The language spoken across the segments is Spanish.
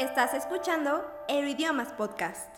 Estás escuchando Euroidiomas Podcast.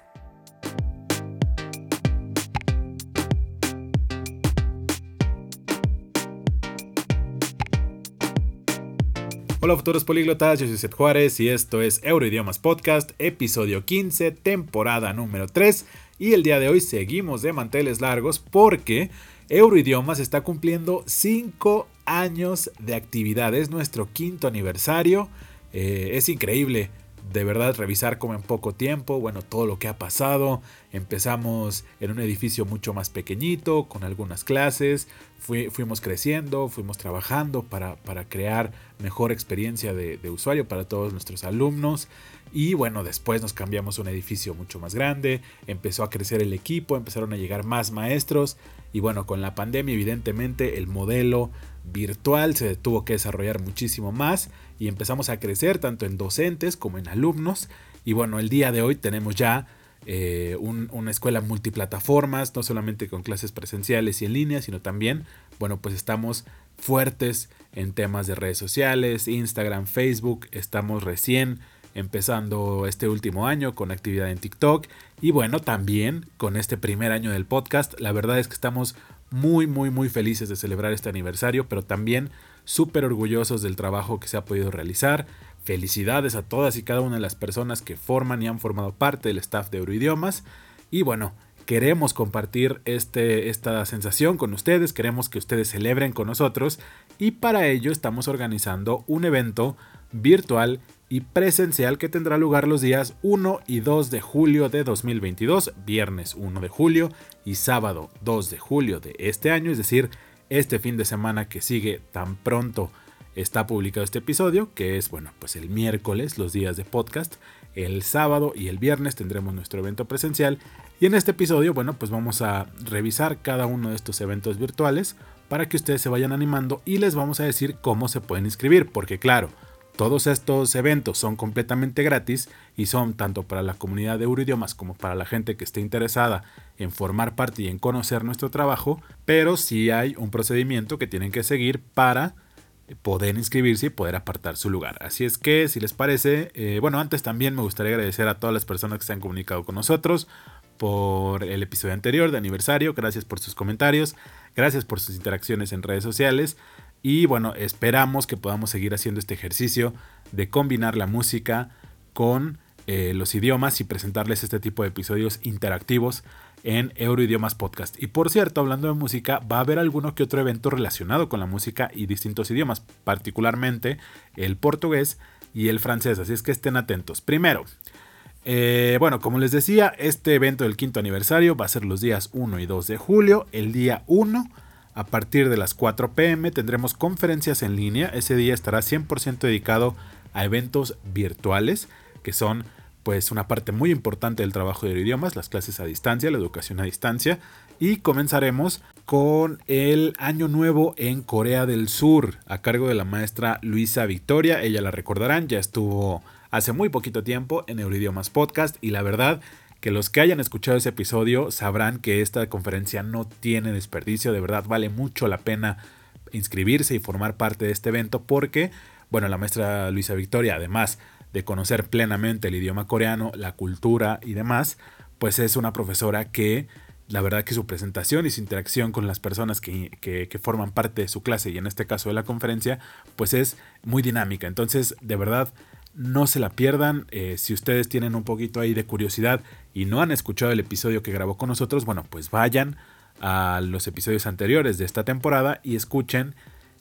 Hola futuros políglotas, yo soy Seth Juárez y esto es Euroidiomas Podcast, episodio 15, temporada número 3. Y el día de hoy seguimos de manteles largos porque Euroidiomas está cumpliendo 5 años de actividad, es nuestro quinto aniversario. Eh, es increíble de verdad revisar como en poco tiempo, bueno, todo lo que ha pasado. Empezamos en un edificio mucho más pequeñito, con algunas clases, fuimos creciendo, fuimos trabajando para, para crear mejor experiencia de, de, usuario para todos nuestros alumnos. Y bueno, después nos cambiamos a un edificio mucho más grande, empezó a crecer el equipo, empezaron a llegar más maestros. Y bueno, con la pandemia evidentemente el modelo virtual se tuvo que desarrollar muchísimo más y empezamos a crecer tanto en docentes como en alumnos. Y bueno, el día de hoy tenemos ya eh, una escuela multiplataformas, no solamente con clases presenciales y en línea, sino también, bueno, pues estamos fuertes en temas de redes sociales, Instagram, Facebook, estamos recién empezando este último año con actividad en TikTok y bueno, también con este primer año del podcast, la verdad es que estamos muy, muy, muy felices de celebrar este aniversario, pero también súper orgullosos del trabajo que se ha podido realizar. Felicidades a todas y cada una de las personas que forman y han formado parte del staff de Euroidiomas. Y bueno, queremos compartir este, esta sensación con ustedes, queremos que ustedes celebren con nosotros y para ello estamos organizando un evento virtual y presencial que tendrá lugar los días 1 y 2 de julio de 2022, viernes 1 de julio y sábado 2 de julio de este año, es decir, este fin de semana que sigue tan pronto está publicado este episodio, que es, bueno, pues el miércoles, los días de podcast, el sábado y el viernes tendremos nuestro evento presencial. Y en este episodio, bueno, pues vamos a revisar cada uno de estos eventos virtuales para que ustedes se vayan animando y les vamos a decir cómo se pueden inscribir, porque claro, todos estos eventos son completamente gratis y son tanto para la comunidad de Euroidiomas como para la gente que esté interesada en formar parte y en conocer nuestro trabajo, pero sí hay un procedimiento que tienen que seguir para poder inscribirse y poder apartar su lugar. Así es que, si les parece, eh, bueno, antes también me gustaría agradecer a todas las personas que se han comunicado con nosotros por el episodio anterior de aniversario, gracias por sus comentarios, gracias por sus interacciones en redes sociales. Y bueno, esperamos que podamos seguir haciendo este ejercicio de combinar la música con eh, los idiomas y presentarles este tipo de episodios interactivos en Euroidiomas Podcast. Y por cierto, hablando de música, va a haber alguno que otro evento relacionado con la música y distintos idiomas, particularmente el portugués y el francés, así es que estén atentos. Primero, eh, bueno, como les decía, este evento del quinto aniversario va a ser los días 1 y 2 de julio. El día 1 a partir de las 4 pm tendremos conferencias en línea. Ese día estará 100% dedicado a eventos virtuales, que son pues una parte muy importante del trabajo de idiomas, las clases a distancia, la educación a distancia. Y comenzaremos con el Año Nuevo en Corea del Sur, a cargo de la maestra Luisa Victoria. Ella la recordarán, ya estuvo hace muy poquito tiempo en Euridiomas Podcast y la verdad que los que hayan escuchado ese episodio sabrán que esta conferencia no tiene desperdicio, de verdad vale mucho la pena inscribirse y formar parte de este evento porque, bueno, la maestra Luisa Victoria, además de conocer plenamente el idioma coreano, la cultura y demás, pues es una profesora que la verdad que su presentación y su interacción con las personas que, que, forman parte de su clase y en este caso de la conferencia, pues es muy dinámica. Entonces, de verdad, no se la pierdan. Eh, si ustedes tienen un poquito ahí de curiosidad y no han escuchado el episodio que grabó con nosotros, bueno, pues vayan a los episodios anteriores de esta temporada y escuchen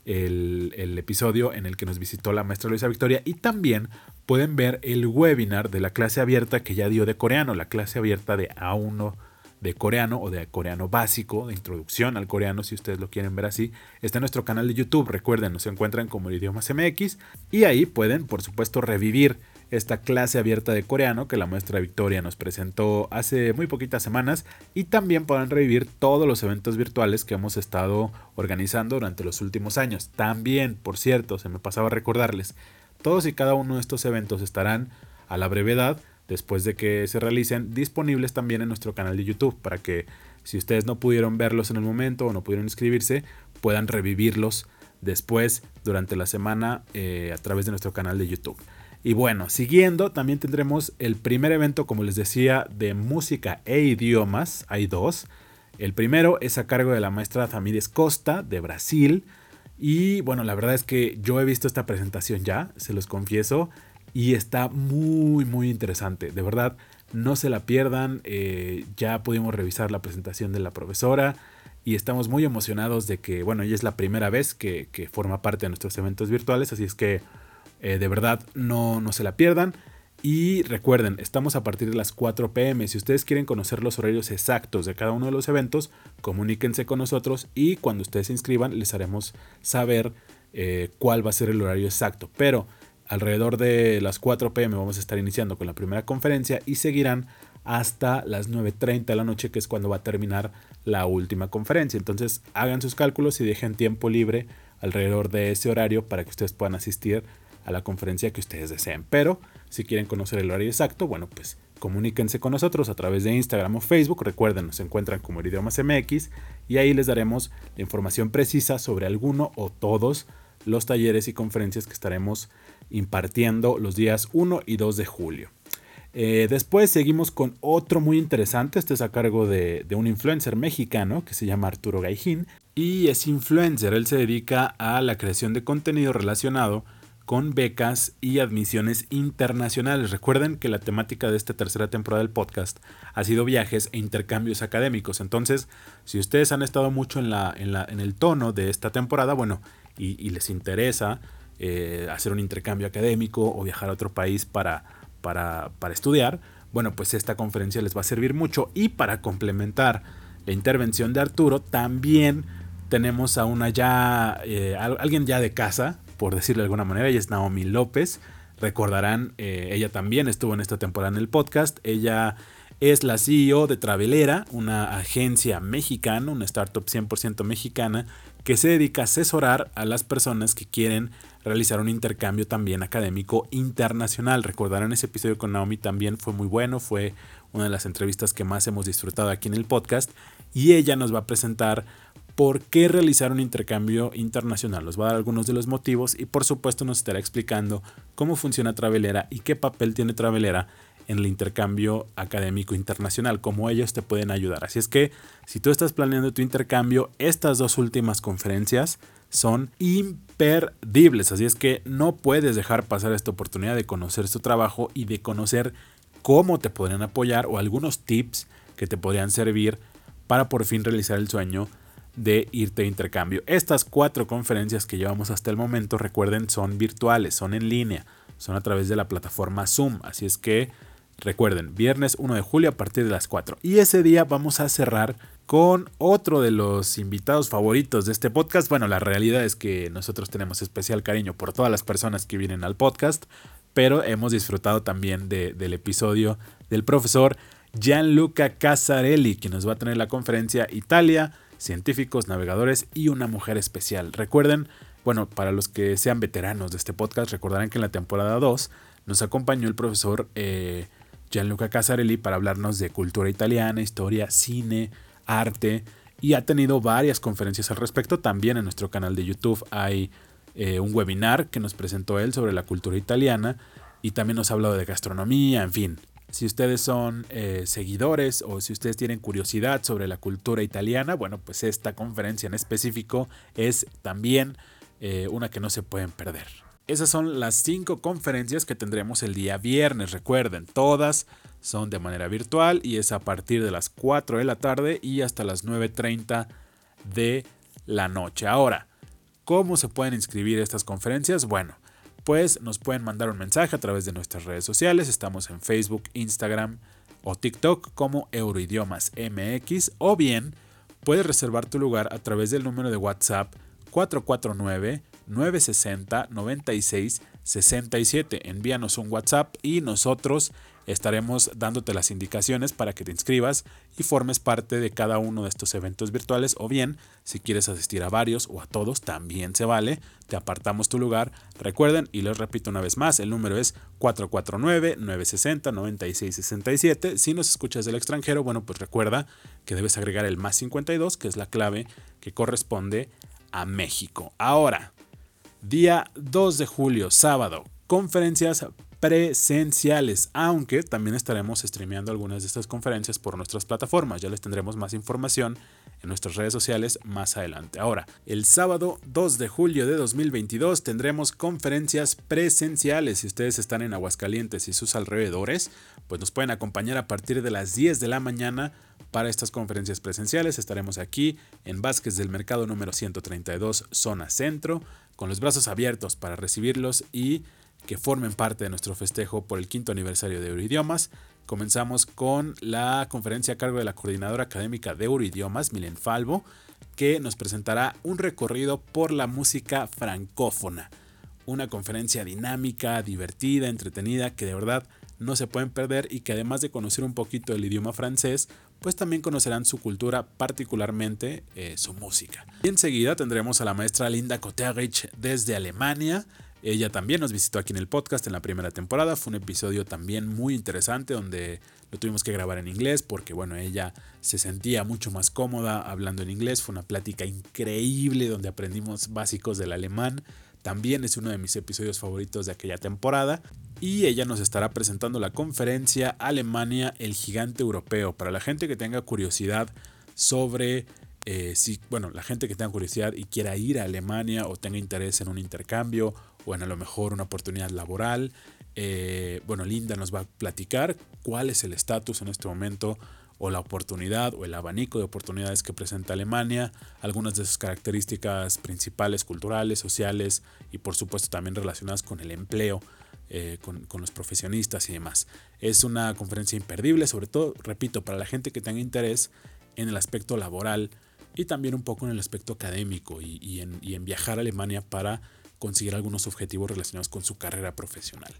el, el, episodio en el que nos visitó la maestra Luisa Victoria y también pueden ver el webinar de la clase abierta que ya dio de coreano, la clase abierta de A1 de coreano o de coreano básico, de introducción al coreano, si ustedes lo quieren ver así, está en nuestro canal de YouTube. Recuerden, nos encuentran como Idiomas MX y ahí pueden, por supuesto, revivir esta clase abierta de coreano que la maestra Victoria nos presentó hace muy poquitas semanas y también podrán revivir todos los eventos virtuales que hemos estado organizando durante los últimos años. También, por cierto, se me pasaba recordarles, todos y cada uno de estos eventos estarán a la brevedad después de que se realicen, disponibles también en nuestro canal de YouTube para que si ustedes no pudieron verlos en el momento o no pudieron inscribirse, puedan revivirlos después durante la semana eh, a través de nuestro canal de YouTube. Y bueno, siguiendo, también tendremos el primer evento, como les decía, de música e idiomas. Hay dos. El primero es a cargo de la maestra Tamires Costa, de Brasil. Y bueno, la verdad es que yo he visto esta presentación ya, se los confieso, y está muy, muy interesante. De verdad, no se la pierdan. Eh, ya pudimos revisar la presentación de la profesora y estamos muy emocionados de que, bueno, ella es la primera vez que, forma parte de nuestros eventos virtuales, así es que eh, de verdad no, no se la pierdan. Y recuerden, estamos a partir de las 4 pm. Si ustedes quieren conocer los horarios exactos de cada uno de los eventos, comuníquense con nosotros y cuando ustedes se inscriban les haremos saber eh, cuál va a ser el horario exacto. Pero alrededor de las 4 pm vamos a estar iniciando con la primera conferencia y seguirán hasta las 9.30 de la noche, que es cuando va a terminar la última conferencia. Entonces hagan sus cálculos y dejen tiempo libre alrededor de ese horario para que ustedes puedan asistir a la conferencia que ustedes deseen. Pero si quieren conocer el horario exacto, bueno, pues comuníquense con nosotros a través de Instagram o Facebook. Recuerden, nos encuentran como Idiomas MX y ahí les daremos la información precisa sobre alguno o todos los talleres y conferencias que estaremos impartiendo los días 1 y 2 de julio. Eh, después seguimos con otro muy interesante, este es a cargo de, un influencer mexicano que se llama Arturo Gaijín y es influencer, él se dedica a la creación de contenido relacionado con becas y admisiones internacionales. Recuerden que la temática de esta tercera temporada del podcast ha sido viajes e intercambios académicos. Entonces, si ustedes han estado mucho en, la, en, la, en el tono de esta temporada, bueno, y, les interesa eh, hacer un intercambio académico o viajar a otro país para, para, para estudiar, bueno, pues esta conferencia les va a servir mucho. Y para complementar la intervención de Arturo, también tenemos a una ya, eh, alguien ya de casa, por decirlo de alguna manera, ella es Naomi López. Recordarán, eh, ella también estuvo en esta temporada en el podcast. Ella es la CEO de Travelera, una agencia mexicana, una startup 100% mexicana, que se dedica a asesorar a las personas que quieren realizar un intercambio también académico internacional. Recordarán ese episodio con Naomi también fue muy bueno, fue una de las entrevistas que más hemos disfrutado aquí en el podcast y ella nos va a presentar por qué realizar un intercambio internacional. Nos va a dar algunos de los motivos y por supuesto nos estará explicando cómo funciona Travelera y qué papel tiene Travelera en el intercambio académico internacional, cómo ellos te pueden ayudar. Así es que si tú estás planeando tu intercambio, estas dos últimas conferencias son imperdibles. Así es que no puedes dejar pasar esta oportunidad de conocer su trabajo y de conocer cómo te podrían apoyar o algunos tips que te podrían servir para por fin realizar el sueño de irte de intercambio. Estas cuatro conferencias que llevamos hasta el momento, recuerden, son virtuales, son en línea, son a través de la plataforma Zoom. Así es que recuerden, viernes 1 de julio a partir de las 4. Y ese día vamos a cerrar con otro de los invitados favoritos de este podcast. Bueno, la realidad es que nosotros tenemos especial cariño por todas las personas que vienen al podcast, pero hemos disfrutado también del episodio del profesor Gianluca Casarelli, que nos va a tener la conferencia Italia científicos, navegadores y una mujer especial. Recuerden, bueno, para los que sean veteranos de este podcast, recordarán que en la temporada 2 nos acompañó el profesor eh, Gianluca Casarelli para hablarnos de cultura italiana, historia, cine, arte y ha tenido varias conferencias al respecto. También en nuestro canal de YouTube hay eh, un webinar que nos presentó él sobre la cultura italiana y también nos ha hablado de gastronomía, en fin. Si ustedes son eh, seguidores o si ustedes tienen curiosidad sobre la cultura italiana, bueno, pues esta conferencia en específico es también eh, una que no se pueden perder. Esas son las cinco conferencias que tendremos el día viernes. Recuerden, todas son de manera virtual y es a partir de las 4 de la tarde y hasta las 9.30 de la noche. Ahora, ¿cómo se pueden inscribir estas conferencias? Bueno, pues nos pueden mandar un mensaje a través de nuestras redes sociales. Estamos en Facebook, Instagram o TikTok como Euroidiomas MX o bien puedes reservar tu lugar a través del número de WhatsApp 449 960 96 67. Envíanos un WhatsApp y nosotros estaremos dándote las indicaciones para que te inscribas y formes parte de cada uno de estos eventos virtuales o bien si quieres asistir a varios o a todos también se vale, te apartamos tu lugar. Recuerden y les repito una vez más, el número es 449-960-9667. Si nos escuchas del extranjero, bueno pues recuerda que debes agregar el más 52 que es la clave que corresponde a México. Ahora, día 2 de julio, sábado, conferencias presenciales, aunque también estaremos streameando algunas de estas conferencias por nuestras plataformas. Ya les tendremos más información en nuestras redes sociales más adelante. Ahora, el sábado 2 de julio de 2022 tendremos conferencias presenciales. Si ustedes están en Aguascalientes y sus alrededores, pues nos pueden acompañar a partir de las 10 de la mañana para estas conferencias presenciales. Estaremos aquí en Vázquez del Mercado número 132, zona centro, con los brazos abiertos para recibirlos y que formen parte de nuestro festejo por el quinto aniversario de Euroidiomas. Comenzamos con la conferencia a cargo de la coordinadora académica de Euroidiomas, Milen Falvo, que nos presentará un recorrido por la música francófona. Una conferencia dinámica, divertida, entretenida, que de verdad no se pueden perder y que además de conocer un poquito el idioma francés, pues también conocerán su cultura, particularmente eh, su música. Y enseguida tendremos a la maestra Linda Koterich desde Alemania. Ella también nos visitó aquí en el podcast en la primera temporada. Fue un episodio también muy interesante donde lo tuvimos que grabar en inglés porque, bueno, ella se sentía mucho más cómoda hablando en inglés. Fue una plática increíble donde aprendimos básicos del alemán. También es uno de mis episodios favoritos de aquella temporada y ella nos estará presentando la conferencia Alemania, el gigante europeo. Para la gente que tenga curiosidad sobre eh, si, bueno, la gente que tenga curiosidad y quiera ir a Alemania o tenga interés en un intercambio o en a lo mejor una oportunidad laboral, eh, bueno, Linda nos va a platicar cuál es el estatus en este momento o la oportunidad o el abanico de oportunidades que presenta Alemania, algunas de sus características principales culturales, sociales y por supuesto también relacionadas con el empleo eh, con, los profesionistas y demás. Es una conferencia imperdible, sobre todo, repito, para la gente que tenga interés en el aspecto laboral y también un poco en el aspecto académico y, en, viajar a Alemania para conseguir algunos objetivos relacionados con su carrera profesional.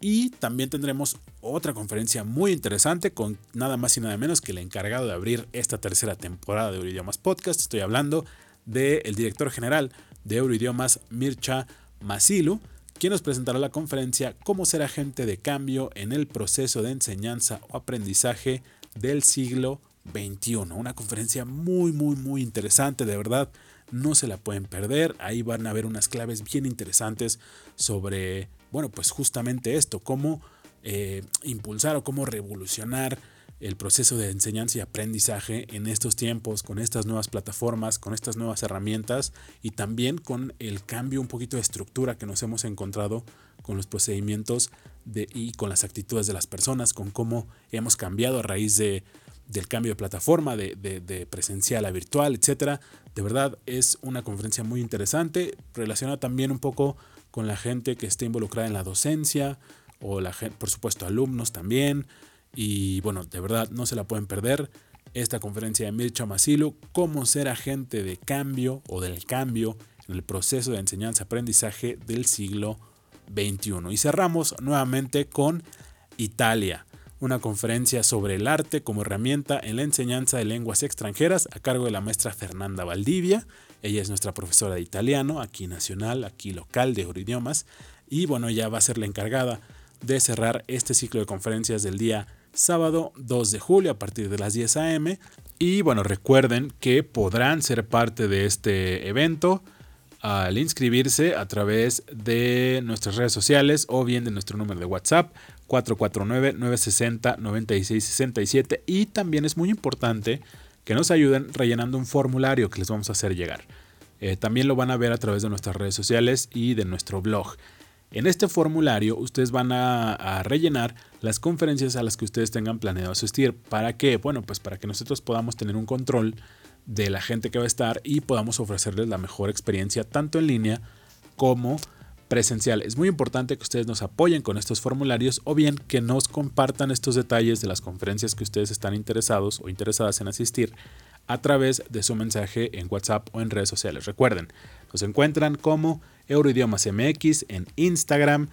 Y también tendremos otra conferencia muy interesante con nada más y nada menos que el encargado de abrir esta tercera temporada de Euroidiomas Podcast. Estoy hablando del director general de Euroidiomas, Mircha Masilu, quien nos presentará la conferencia Cómo ser agente de cambio en el proceso de enseñanza o aprendizaje del siglo XXI. Una conferencia muy, muy, muy interesante, de verdad. No se la pueden perder. Ahí van a ver unas claves bien interesantes sobre, bueno, pues justamente esto, cómo eh, impulsar o cómo revolucionar el proceso de enseñanza y aprendizaje en estos tiempos, con estas nuevas plataformas, con estas nuevas herramientas y también con el cambio un poquito de estructura que nos hemos encontrado con los procedimientos y con las actitudes de las personas, con cómo hemos cambiado a raíz de, del cambio de plataforma, de, de, presencial a virtual, etc. De verdad es una conferencia muy interesante, relacionada también un poco con la gente que esté involucrada en la docencia o la gente, por supuesto alumnos también, y bueno, de verdad no se la pueden perder. Esta conferencia de Mircha Masilu, cómo ser agente de cambio o del cambio en el proceso de enseñanza-aprendizaje del siglo XXI. Y cerramos nuevamente con Italia, una conferencia sobre el arte como herramienta en la enseñanza de lenguas extranjeras a cargo de la maestra Fernanda Valdivia. Ella es nuestra profesora de italiano, aquí nacional, aquí local de Euridiomas. Y bueno, ella va a ser la encargada de cerrar este ciclo de conferencias del día sábado 2 de julio a partir de las 10 a.m. Y bueno, recuerden que podrán ser parte de este evento al inscribirse a través de nuestras redes sociales o bien de nuestro número de WhatsApp 449-960-9667 y también es muy importante que nos ayuden rellenando un formulario que les vamos a hacer llegar. Eh, también lo van a ver a través de nuestras redes sociales y de nuestro blog. En este formulario ustedes van a, rellenar las conferencias a las que ustedes tengan planeado asistir. ¿Para qué? Bueno, pues para que nosotros podamos tener un control de la gente que va a estar y podamos ofrecerles la mejor experiencia tanto en línea como presencial. Es muy importante que ustedes nos apoyen con estos formularios o bien que nos compartan estos detalles de las conferencias que ustedes están interesados o interesadas en asistir a través de su mensaje en WhatsApp o en redes sociales. Recuerden, nos encuentran como Euroidiomas MX en Instagram,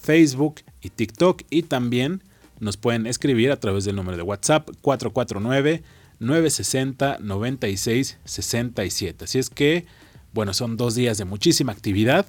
Facebook y TikTok y también nos pueden escribir a través del número de WhatsApp 449 960 96 67. Así es que, bueno, son dos días de muchísima actividad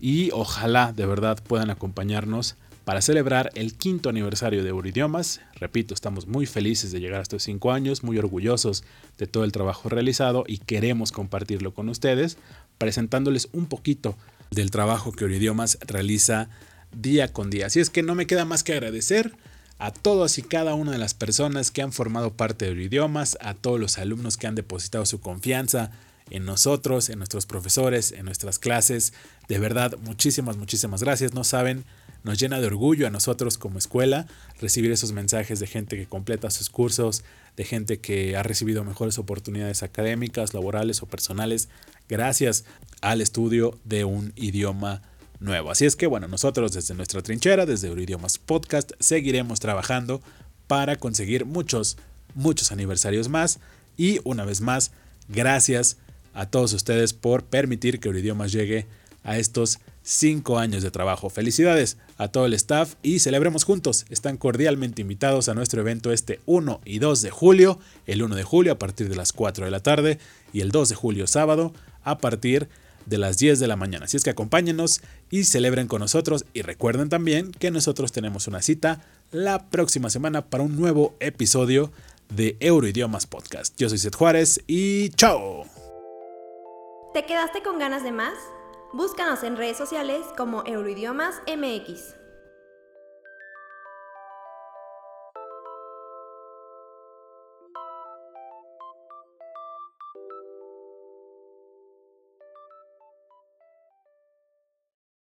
y ojalá de verdad puedan acompañarnos para celebrar el quinto aniversario de Euridiomas. Repito, estamos muy felices de llegar a estos cinco años, muy orgullosos de todo el trabajo realizado y queremos compartirlo con ustedes, presentándoles un poquito del trabajo que Euridiomas realiza día con día. Así es que no me queda más que agradecer a todos y cada una de las personas que han formado parte de Euroidiomas, a todos los alumnos que han depositado su confianza en nosotros, en nuestros profesores, en nuestras clases. De verdad, muchísimas, muchísimas gracias. No saben, nos llena de orgullo a nosotros como escuela recibir esos mensajes de gente que completa sus cursos, de gente que ha recibido mejores oportunidades académicas, laborales o personales gracias al estudio de un idioma nuevo. Así es que bueno, nosotros desde nuestra trinchera, desde Euroidiomas Podcast, seguiremos trabajando para conseguir muchos, muchos aniversarios más. Y una vez más, gracias a todos ustedes por permitir que Euroidiomas llegue a estos cinco años de trabajo. Felicidades a todo el staff y celebremos juntos. Están cordialmente invitados a nuestro evento este 1 y 2 de julio. El 1 de julio a partir de las 4 de la tarde y el 2 de julio sábado a partir de las 10 de la mañana. Así es que acompáñenos y celebren con nosotros y recuerden también que nosotros tenemos una cita la próxima semana para un nuevo episodio de Euroidiomas Podcast. Yo soy Seth Juárez y chao. ¿Te quedaste con ganas de más? Búscanos en redes sociales como Euroidiomas MX.